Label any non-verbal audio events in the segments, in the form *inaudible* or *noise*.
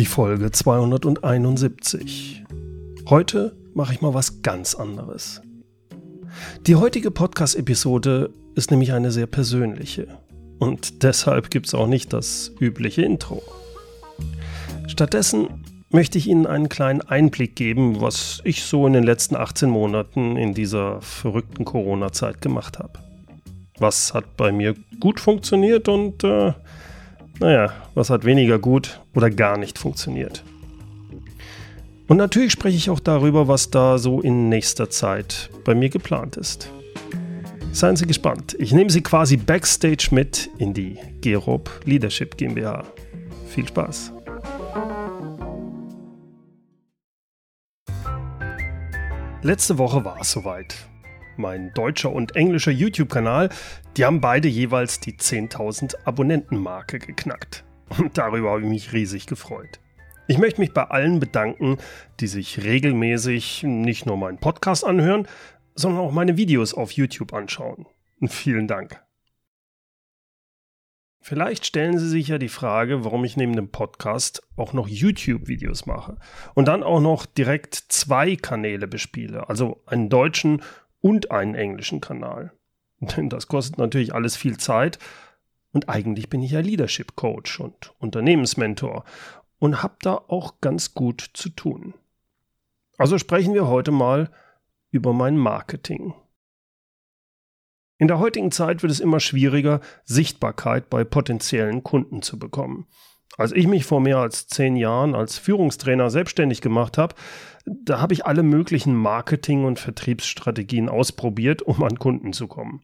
Die Folge 271. Heute mache ich mal was ganz anderes. Die heutige Podcast-Episode ist nämlich eine sehr persönliche. Und deshalb gibt es auch nicht das übliche Intro. Stattdessen möchte ich Ihnen einen kleinen Einblick geben, was ich so in den letzten 18 Monaten in dieser verrückten Corona-Zeit gemacht habe. Was hat bei mir gut funktioniert und äh, naja, was hat weniger gut oder gar nicht funktioniert. Und natürlich spreche ich auch darüber, was da so in nächster Zeit bei mir geplant ist. Seien Sie gespannt. Ich nehme Sie quasi backstage mit in die Gerob Leadership GmbH. Viel Spaß. Letzte Woche war es soweit. Mein deutscher und englischer YouTube-Kanal, die haben beide jeweils die 10.000 Abonnenten-Marke geknackt. Und darüber habe ich mich riesig gefreut. Ich möchte mich bei allen bedanken, die sich regelmäßig nicht nur meinen Podcast anhören, sondern auch meine Videos auf YouTube anschauen. *laughs* Vielen Dank. Vielleicht stellen Sie sich ja die Frage, warum ich neben dem Podcast auch noch YouTube-Videos mache und dann auch noch direkt zwei Kanäle bespiele, also einen deutschen und einen englischen Kanal. *laughs* Denn das kostet natürlich alles viel Zeit und eigentlich bin ich ja Leadership Coach und Unternehmensmentor und habe da auch ganz gut zu tun. Also sprechen wir heute mal über mein Marketing. In der heutigen Zeit wird es immer schwieriger, Sichtbarkeit bei potenziellen Kunden zu bekommen. Als ich mich vor mehr als zehn Jahren als Führungstrainer selbstständig gemacht habe, da habe ich alle möglichen Marketing- und Vertriebsstrategien ausprobiert, um an Kunden zu kommen.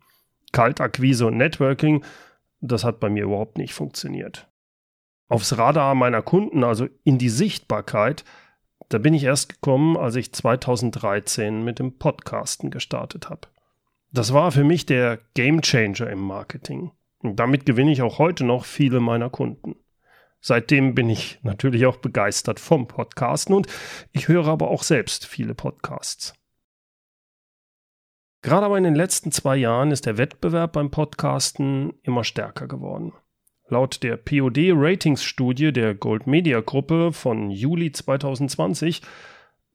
Kaltakquise und Networking, das hat bei mir überhaupt nicht funktioniert. Aufs Radar meiner Kunden, also in die Sichtbarkeit, da bin ich erst gekommen, als ich 2013 mit dem Podcasten gestartet habe. Das war für mich der Game Changer im Marketing. Und damit gewinne ich auch heute noch viele meiner Kunden. Seitdem bin ich natürlich auch begeistert vom Podcasten und ich höre aber auch selbst viele Podcasts. Gerade aber in den letzten zwei Jahren ist der Wettbewerb beim Podcasten immer stärker geworden. Laut der POD Ratings Studie der Gold Media Gruppe von Juli 2020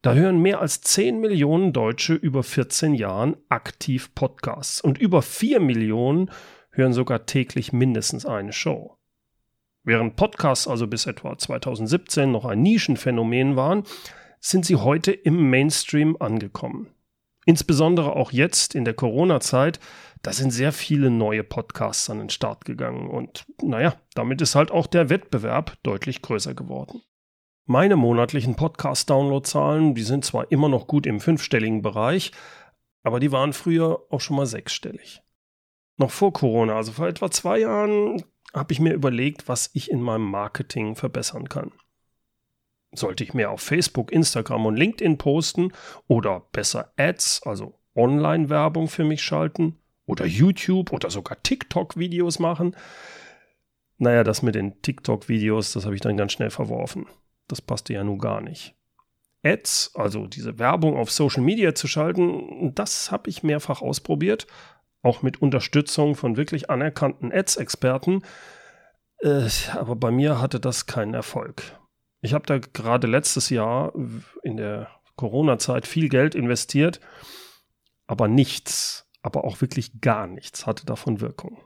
da hören mehr als 10 Millionen Deutsche über 14 Jahren aktiv Podcasts und über 4 Millionen hören sogar täglich mindestens eine Show. Während Podcasts also bis etwa 2017 noch ein Nischenphänomen waren, sind sie heute im Mainstream angekommen. Insbesondere auch jetzt in der Corona-Zeit, da sind sehr viele neue Podcasts an den Start gegangen und naja, damit ist halt auch der Wettbewerb deutlich größer geworden. Meine monatlichen Podcast-Download-Zahlen, die sind zwar immer noch gut im fünfstelligen Bereich, aber die waren früher auch schon mal sechsstellig. Noch vor Corona, also vor etwa zwei Jahren, habe ich mir überlegt, was ich in meinem Marketing verbessern kann. Sollte ich mehr auf Facebook, Instagram und LinkedIn posten oder besser Ads, also Online-Werbung für mich schalten oder YouTube oder sogar TikTok-Videos machen? Naja, das mit den TikTok-Videos, das habe ich dann ganz schnell verworfen. Das passte ja nun gar nicht. Ads, also diese Werbung auf Social Media zu schalten, das habe ich mehrfach ausprobiert, auch mit Unterstützung von wirklich anerkannten Ads-Experten. Äh, aber bei mir hatte das keinen Erfolg. Ich habe da gerade letztes Jahr in der Corona-Zeit viel Geld investiert, aber nichts, aber auch wirklich gar nichts hatte davon Wirkung.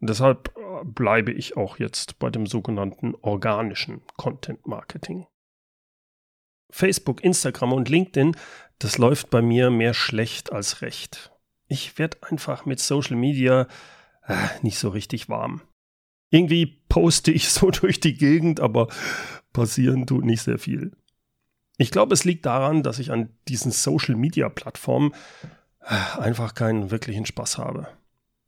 Deshalb äh, bleibe ich auch jetzt bei dem sogenannten organischen Content Marketing. Facebook, Instagram und LinkedIn, das läuft bei mir mehr schlecht als recht. Ich werde einfach mit Social Media äh, nicht so richtig warm. Irgendwie poste ich *laughs* so durch die Gegend, aber passieren tut nicht sehr viel. Ich glaube, es liegt daran, dass ich an diesen Social Media Plattformen äh, einfach keinen wirklichen Spaß habe.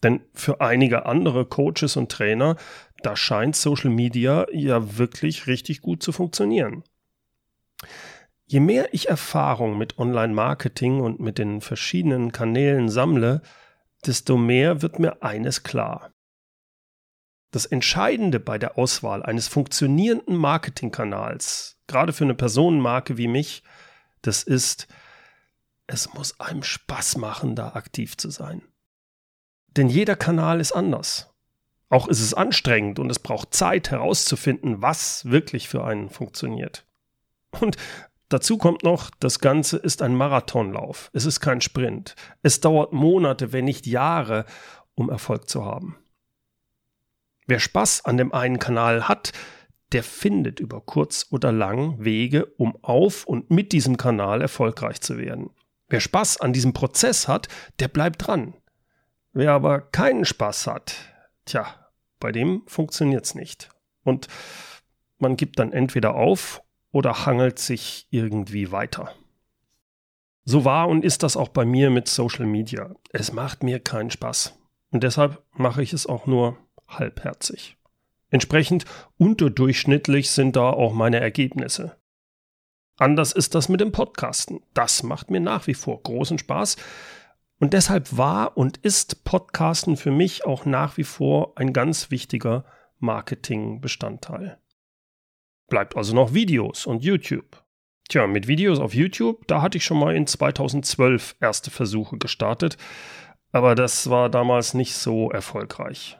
Denn für einige andere Coaches und Trainer, da scheint Social Media ja wirklich richtig gut zu funktionieren. Je mehr ich Erfahrung mit Online-Marketing und mit den verschiedenen Kanälen sammle, desto mehr wird mir eines klar. Das Entscheidende bei der Auswahl eines funktionierenden Marketingkanals, gerade für eine Personenmarke wie mich, das ist, es muss einem Spaß machen, da aktiv zu sein. Denn jeder Kanal ist anders. Auch ist es anstrengend und es braucht Zeit herauszufinden, was wirklich für einen funktioniert. Und dazu kommt noch, das Ganze ist ein Marathonlauf. Es ist kein Sprint. Es dauert Monate, wenn nicht Jahre, um Erfolg zu haben. Wer Spaß an dem einen Kanal hat, der findet über kurz oder lang Wege, um auf und mit diesem Kanal erfolgreich zu werden. Wer Spaß an diesem Prozess hat, der bleibt dran. Wer aber keinen Spaß hat, tja, bei dem funktioniert es nicht. Und man gibt dann entweder auf oder hangelt sich irgendwie weiter. So war und ist das auch bei mir mit Social Media. Es macht mir keinen Spaß. Und deshalb mache ich es auch nur halbherzig. Entsprechend unterdurchschnittlich sind da auch meine Ergebnisse. Anders ist das mit dem Podcasten. Das macht mir nach wie vor großen Spaß. Und deshalb war und ist Podcasten für mich auch nach wie vor ein ganz wichtiger Marketingbestandteil. Bleibt also noch Videos und YouTube. Tja, mit Videos auf YouTube, da hatte ich schon mal in 2012 erste Versuche gestartet, aber das war damals nicht so erfolgreich.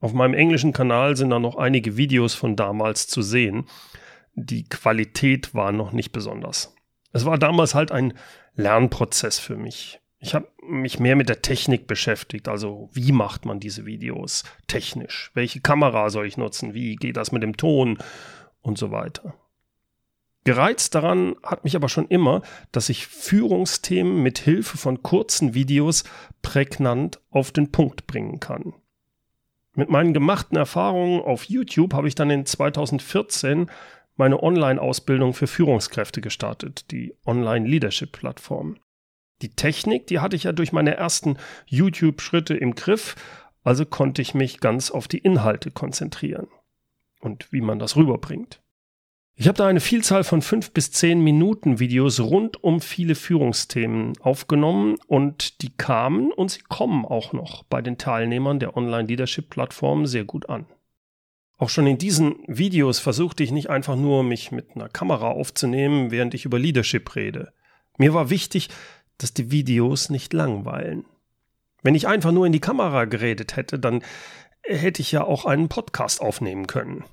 Auf meinem englischen Kanal sind da noch einige Videos von damals zu sehen. Die Qualität war noch nicht besonders. Es war damals halt ein Lernprozess für mich. Ich habe mich mehr mit der Technik beschäftigt, also wie macht man diese Videos technisch? Welche Kamera soll ich nutzen? Wie geht das mit dem Ton und so weiter? Gereizt daran hat mich aber schon immer, dass ich Führungsthemen mit Hilfe von kurzen Videos prägnant auf den Punkt bringen kann. Mit meinen gemachten Erfahrungen auf YouTube habe ich dann in 2014 meine Online-Ausbildung für Führungskräfte gestartet, die Online-Leadership-Plattform. Die Technik, die hatte ich ja durch meine ersten YouTube-Schritte im Griff, also konnte ich mich ganz auf die Inhalte konzentrieren und wie man das rüberbringt. Ich habe da eine Vielzahl von fünf bis zehn Minuten Videos rund um viele Führungsthemen aufgenommen und die kamen und sie kommen auch noch bei den Teilnehmern der Online-Leadership-Plattform sehr gut an. Auch schon in diesen Videos versuchte ich nicht einfach nur, mich mit einer Kamera aufzunehmen, während ich über Leadership rede. Mir war wichtig, dass die Videos nicht langweilen. Wenn ich einfach nur in die Kamera geredet hätte, dann hätte ich ja auch einen Podcast aufnehmen können.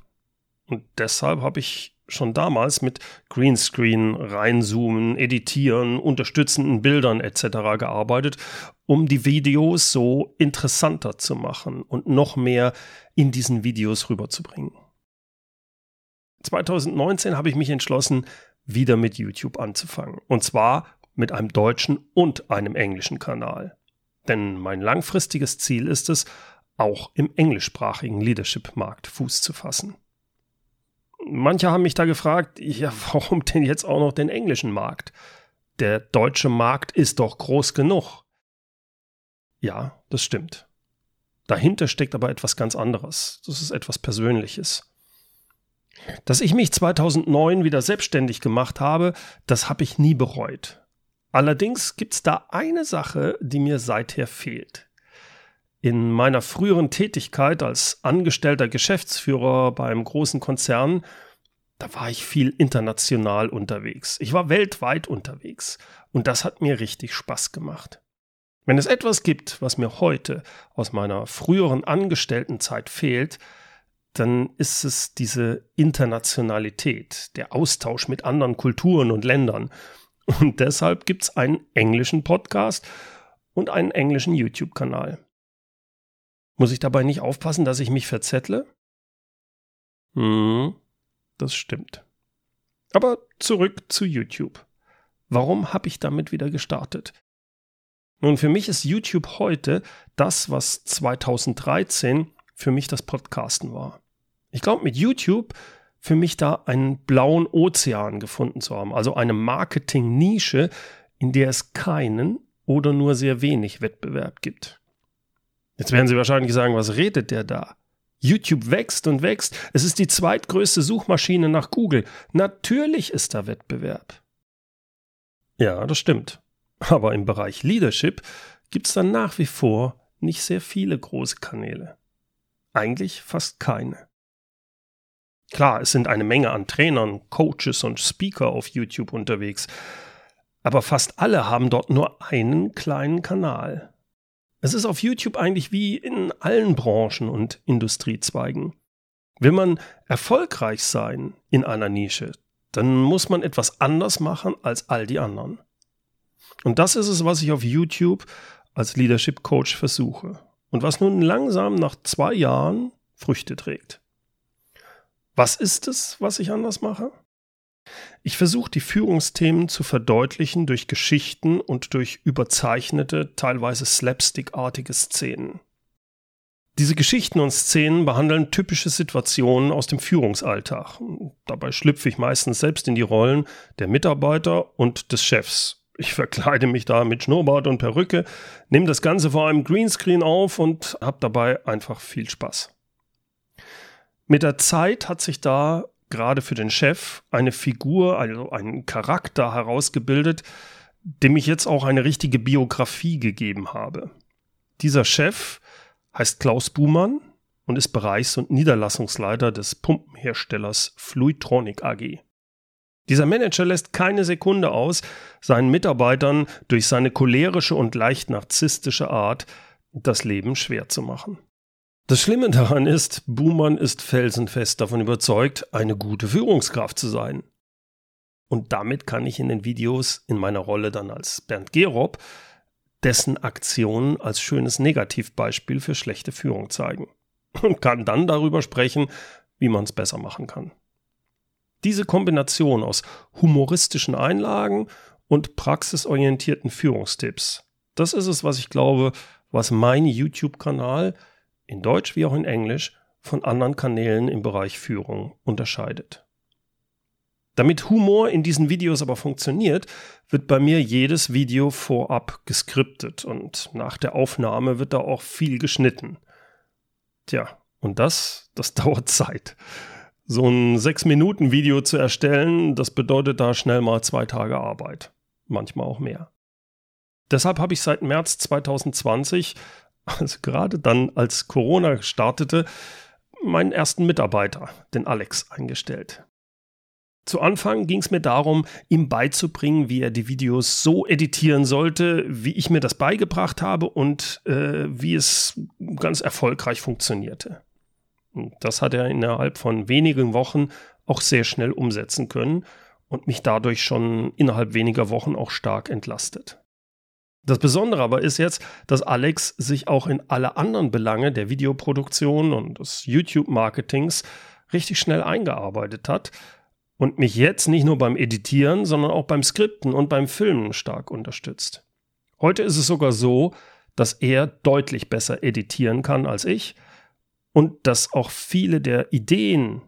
Und deshalb habe ich schon damals mit Greenscreen, reinzoomen, editieren, unterstützenden Bildern etc. gearbeitet, um die Videos so interessanter zu machen und noch mehr in diesen Videos rüberzubringen. 2019 habe ich mich entschlossen, wieder mit YouTube anzufangen. Und zwar mit einem deutschen und einem englischen Kanal. Denn mein langfristiges Ziel ist es, auch im englischsprachigen Leadership-Markt Fuß zu fassen. Manche haben mich da gefragt, ja, *laughs* warum denn jetzt auch noch den englischen Markt? Der deutsche Markt ist doch groß genug. Ja, das stimmt. Dahinter steckt aber etwas ganz anderes. Das ist etwas Persönliches. Dass ich mich 2009 wieder selbstständig gemacht habe, das habe ich nie bereut. Allerdings gibt es da eine Sache, die mir seither fehlt. In meiner früheren Tätigkeit als angestellter Geschäftsführer beim großen Konzern, da war ich viel international unterwegs. Ich war weltweit unterwegs und das hat mir richtig Spaß gemacht. Wenn es etwas gibt, was mir heute aus meiner früheren Angestelltenzeit fehlt, dann ist es diese Internationalität, der Austausch mit anderen Kulturen und Ländern. Und deshalb gibt es einen englischen Podcast und einen englischen YouTube-Kanal. Muss ich dabei nicht aufpassen, dass ich mich verzettle? Hm, das stimmt. Aber zurück zu YouTube. Warum habe ich damit wieder gestartet? Nun, für mich ist YouTube heute das, was 2013 für mich das Podcasten war. Ich glaube, mit YouTube für mich da einen blauen Ozean gefunden zu haben, also eine Marketing-Nische, in der es keinen oder nur sehr wenig Wettbewerb gibt. Jetzt werden Sie wahrscheinlich sagen, was redet der da? YouTube wächst und wächst. Es ist die zweitgrößte Suchmaschine nach Google. Natürlich ist da Wettbewerb. Ja, das stimmt. Aber im Bereich Leadership gibt es dann nach wie vor nicht sehr viele große Kanäle. Eigentlich fast keine. Klar, es sind eine Menge an Trainern, Coaches und Speaker auf YouTube unterwegs, aber fast alle haben dort nur einen kleinen Kanal. Es ist auf YouTube eigentlich wie in allen Branchen und Industriezweigen. Will man erfolgreich sein in einer Nische, dann muss man etwas anders machen als all die anderen. Und das ist es, was ich auf YouTube als Leadership Coach versuche und was nun langsam nach zwei Jahren Früchte trägt. Was ist es, was ich anders mache? Ich versuche die Führungsthemen zu verdeutlichen durch Geschichten und durch überzeichnete, teilweise slapstickartige Szenen. Diese Geschichten und Szenen behandeln typische Situationen aus dem Führungsalltag. Dabei schlüpfe ich meistens selbst in die Rollen der Mitarbeiter und des Chefs. Ich verkleide mich da mit Schnurrbart und Perücke, nehme das Ganze vor einem Greenscreen auf und habe dabei einfach viel Spaß. Mit der Zeit hat sich da gerade für den Chef eine Figur, also einen Charakter herausgebildet, dem ich jetzt auch eine richtige Biografie gegeben habe. Dieser Chef heißt Klaus Buhmann und ist Bereichs- und Niederlassungsleiter des Pumpenherstellers Fluidtronic AG. Dieser Manager lässt keine Sekunde aus, seinen Mitarbeitern durch seine cholerische und leicht narzisstische Art das Leben schwer zu machen. Das Schlimme daran ist, Buhmann ist felsenfest davon überzeugt, eine gute Führungskraft zu sein. Und damit kann ich in den Videos in meiner Rolle dann als Bernd Gerob dessen Aktionen als schönes Negativbeispiel für schlechte Führung zeigen und kann dann darüber sprechen, wie man es besser machen kann. Diese Kombination aus humoristischen Einlagen und praxisorientierten Führungstipps, das ist es, was ich glaube, was mein YouTube-Kanal in Deutsch wie auch in Englisch von anderen Kanälen im Bereich Führung unterscheidet. Damit Humor in diesen Videos aber funktioniert, wird bei mir jedes Video vorab geskriptet und nach der Aufnahme wird da auch viel geschnitten. Tja, und das, das *laughs* dauert Zeit. So ein 6-Minuten-Video zu erstellen, das bedeutet da schnell mal zwei Tage Arbeit. Manchmal auch mehr. Deshalb habe ich seit März 2020, *laughs* also gerade dann, als Corona startete, meinen ersten Mitarbeiter, den Alex, eingestellt. Zu Anfang ging es mir darum, ihm beizubringen, wie er die Videos so editieren sollte, wie ich mir das beigebracht habe und äh, wie es ganz erfolgreich funktionierte. Das hat er innerhalb von wenigen Wochen auch sehr schnell umsetzen können und mich dadurch schon innerhalb weniger Wochen auch stark entlastet. Das Besondere aber ist jetzt, dass Alex sich auch in alle anderen Belange der Videoproduktion und des YouTube-Marketings richtig schnell eingearbeitet hat und mich jetzt nicht nur beim Editieren, sondern auch beim Skripten und beim Filmen stark unterstützt. Heute ist es sogar so, dass er deutlich besser editieren kann als ich und dass auch viele der Ideen,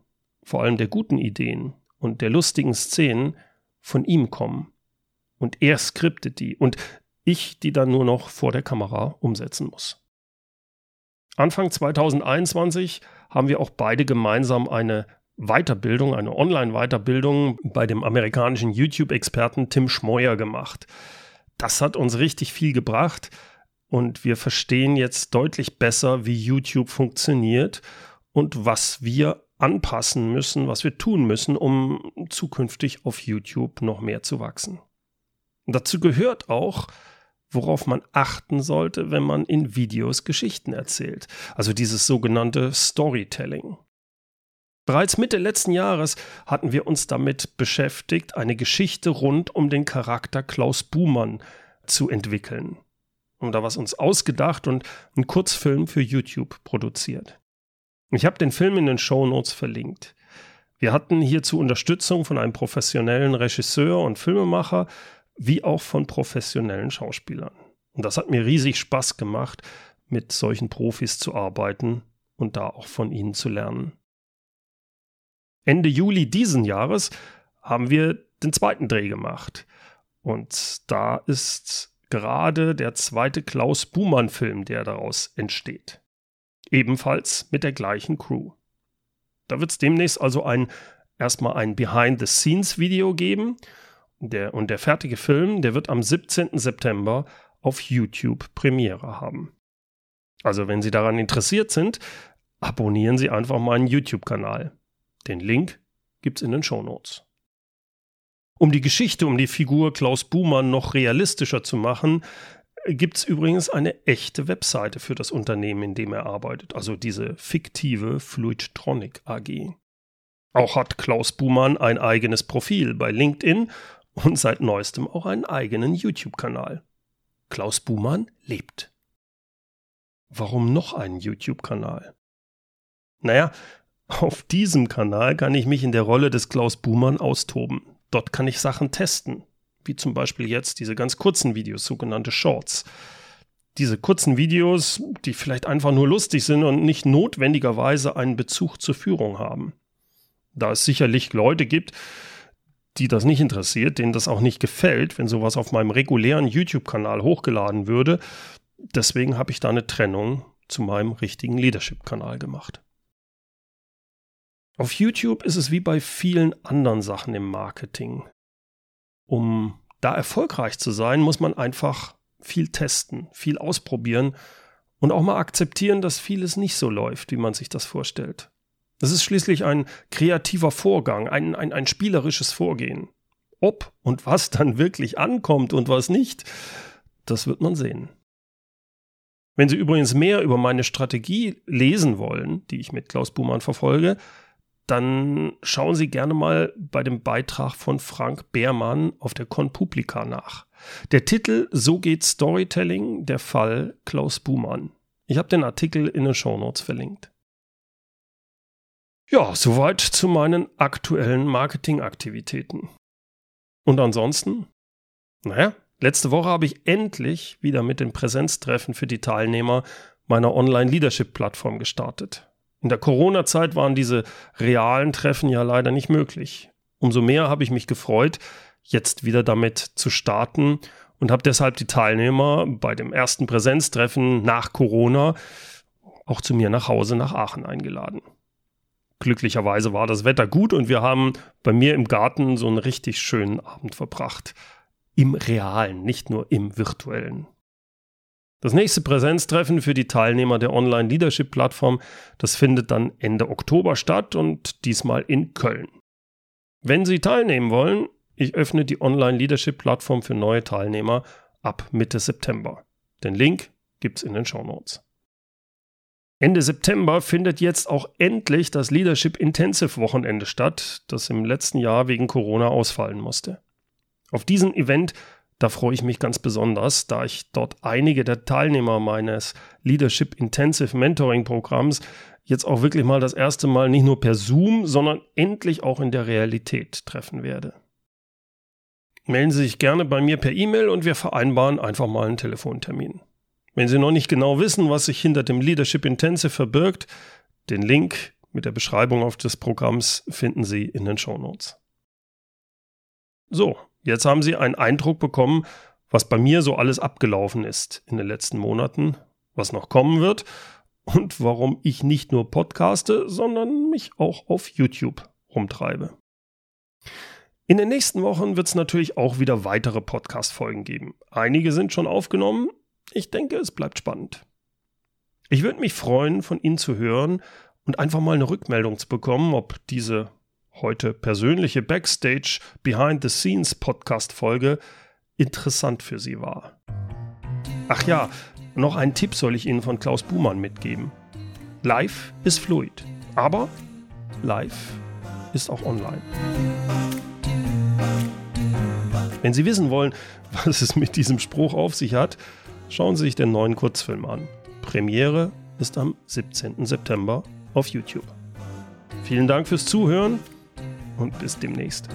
vor allem der guten Ideen und der lustigen Szenen von ihm kommen. Und er skriptet die und ich die dann nur noch vor der Kamera umsetzen muss. Anfang 2021 haben wir auch beide gemeinsam eine Weiterbildung, eine Online-Weiterbildung bei dem amerikanischen YouTube-Experten Tim Schmoyer gemacht. Das hat uns richtig viel gebracht und wir verstehen jetzt deutlich besser, wie YouTube funktioniert und was wir anpassen müssen, was wir tun müssen, um zukünftig auf YouTube noch mehr zu wachsen. Dazu gehört auch, worauf man achten sollte, wenn man in Videos Geschichten erzählt. Also dieses sogenannte Storytelling. Bereits Mitte letzten Jahres hatten wir uns damit beschäftigt, eine Geschichte rund um den Charakter Klaus Buhmann zu entwickeln. Und da was uns ausgedacht und einen Kurzfilm für YouTube produziert. Ich habe den Film in den Show Notes verlinkt. Wir hatten hierzu Unterstützung von einem professionellen Regisseur und Filmemacher, wie auch von professionellen Schauspielern. Und das hat mir riesig Spaß gemacht, mit solchen Profis zu arbeiten und da auch von ihnen zu lernen. Ende Juli diesen Jahres haben wir den zweiten Dreh gemacht. Und da ist gerade der zweite Klaus Buhmann-Film, der daraus entsteht. Ebenfalls mit der gleichen Crew. Da wird es demnächst also ein erstmal ein Behind-the-Scenes-Video geben. Der, und der fertige Film, der wird am 17. September auf YouTube Premiere haben. Also wenn Sie daran interessiert sind, abonnieren Sie einfach meinen YouTube-Kanal. Den Link gibt's in den Shownotes. Um die Geschichte um die Figur Klaus Buhmann noch realistischer zu machen, gibt es übrigens eine echte Webseite für das Unternehmen, in dem er arbeitet, also diese fiktive Fluidtronic AG. Auch hat Klaus Buhmann ein eigenes Profil bei LinkedIn und seit neuestem auch einen eigenen YouTube-Kanal. Klaus Buhmann lebt. Warum noch einen YouTube-Kanal? Naja, auf diesem Kanal kann ich mich in der Rolle des Klaus Buhmann austoben. Dort kann ich Sachen testen, wie zum Beispiel jetzt diese ganz kurzen Videos, sogenannte Shorts. Diese kurzen Videos, die vielleicht einfach nur lustig sind und nicht notwendigerweise einen Bezug zur Führung haben. Da es sicherlich Leute gibt, die das nicht interessiert, denen das auch nicht gefällt, wenn sowas auf meinem regulären YouTube-Kanal hochgeladen würde. Deswegen habe ich da eine Trennung zu meinem richtigen Leadership-Kanal gemacht. Auf YouTube ist es wie bei vielen anderen Sachen im Marketing. Um da erfolgreich zu sein, muss man einfach viel testen, viel ausprobieren und auch mal akzeptieren, dass vieles nicht so läuft, wie man sich das vorstellt. Das ist schließlich ein kreativer Vorgang, ein, ein, ein spielerisches Vorgehen. Ob und was dann wirklich ankommt und was nicht, das wird man sehen. Wenn Sie übrigens mehr über meine Strategie lesen wollen, die ich mit Klaus Buhmann verfolge, dann schauen Sie gerne mal bei dem Beitrag von Frank Beermann auf der Conpublica nach. Der Titel So geht Storytelling, der Fall Klaus Buhmann. Ich habe den Artikel in den Shownotes verlinkt. Ja, soweit zu meinen aktuellen Marketingaktivitäten. Und ansonsten? Naja, letzte Woche habe ich endlich wieder mit den Präsenztreffen für die Teilnehmer meiner Online-Leadership-Plattform gestartet. In der Corona-Zeit waren diese realen Treffen ja leider nicht möglich. Umso mehr habe ich mich gefreut, jetzt wieder damit zu starten und habe deshalb die Teilnehmer bei dem ersten Präsenztreffen nach Corona auch zu mir nach Hause nach Aachen eingeladen. Glücklicherweise war das Wetter gut und wir haben bei mir im Garten so einen richtig schönen Abend verbracht. Im realen, nicht nur im virtuellen. Das nächste Präsenztreffen für die Teilnehmer der Online Leadership Plattform, das findet dann Ende Oktober statt und diesmal in Köln. Wenn Sie teilnehmen wollen, ich öffne die Online Leadership Plattform für neue Teilnehmer ab Mitte September. Den Link gibt's in den Show Notes. Ende September findet jetzt auch endlich das Leadership Intensive Wochenende statt, das im letzten Jahr wegen Corona ausfallen musste. Auf diesen Event da freue ich mich ganz besonders, da ich dort einige der Teilnehmer meines Leadership Intensive Mentoring Programms jetzt auch wirklich mal das erste Mal nicht nur per Zoom, sondern endlich auch in der Realität treffen werde. Melden Sie sich gerne bei mir per E-Mail und wir vereinbaren einfach mal einen Telefontermin. Wenn Sie noch nicht genau wissen, was sich hinter dem Leadership Intensive verbirgt, den Link mit der Beschreibung auf des Programms finden Sie in den Show Notes. So, Jetzt haben Sie einen Eindruck bekommen, was bei mir so alles abgelaufen ist in den letzten Monaten, was noch kommen wird und warum ich nicht nur podcaste, sondern mich auch auf YouTube rumtreibe. In den nächsten Wochen wird es natürlich auch wieder weitere Podcast-Folgen geben. Einige sind schon aufgenommen. Ich denke, es bleibt spannend. Ich würde mich freuen, von Ihnen zu hören und einfach mal eine Rückmeldung zu bekommen, ob diese heute persönliche Backstage Behind the Scenes Podcast Folge interessant für Sie war. Ach ja, noch einen Tipp soll ich Ihnen von Klaus Buhmann mitgeben. Live ist fluid, aber live ist auch online. Wenn Sie wissen wollen, *laughs* was es mit diesem Spruch auf sich hat, schauen Sie sich den neuen Kurzfilm an. Premiere ist am 17. September auf YouTube. Vielen Dank fürs Zuhören und bis demnächst.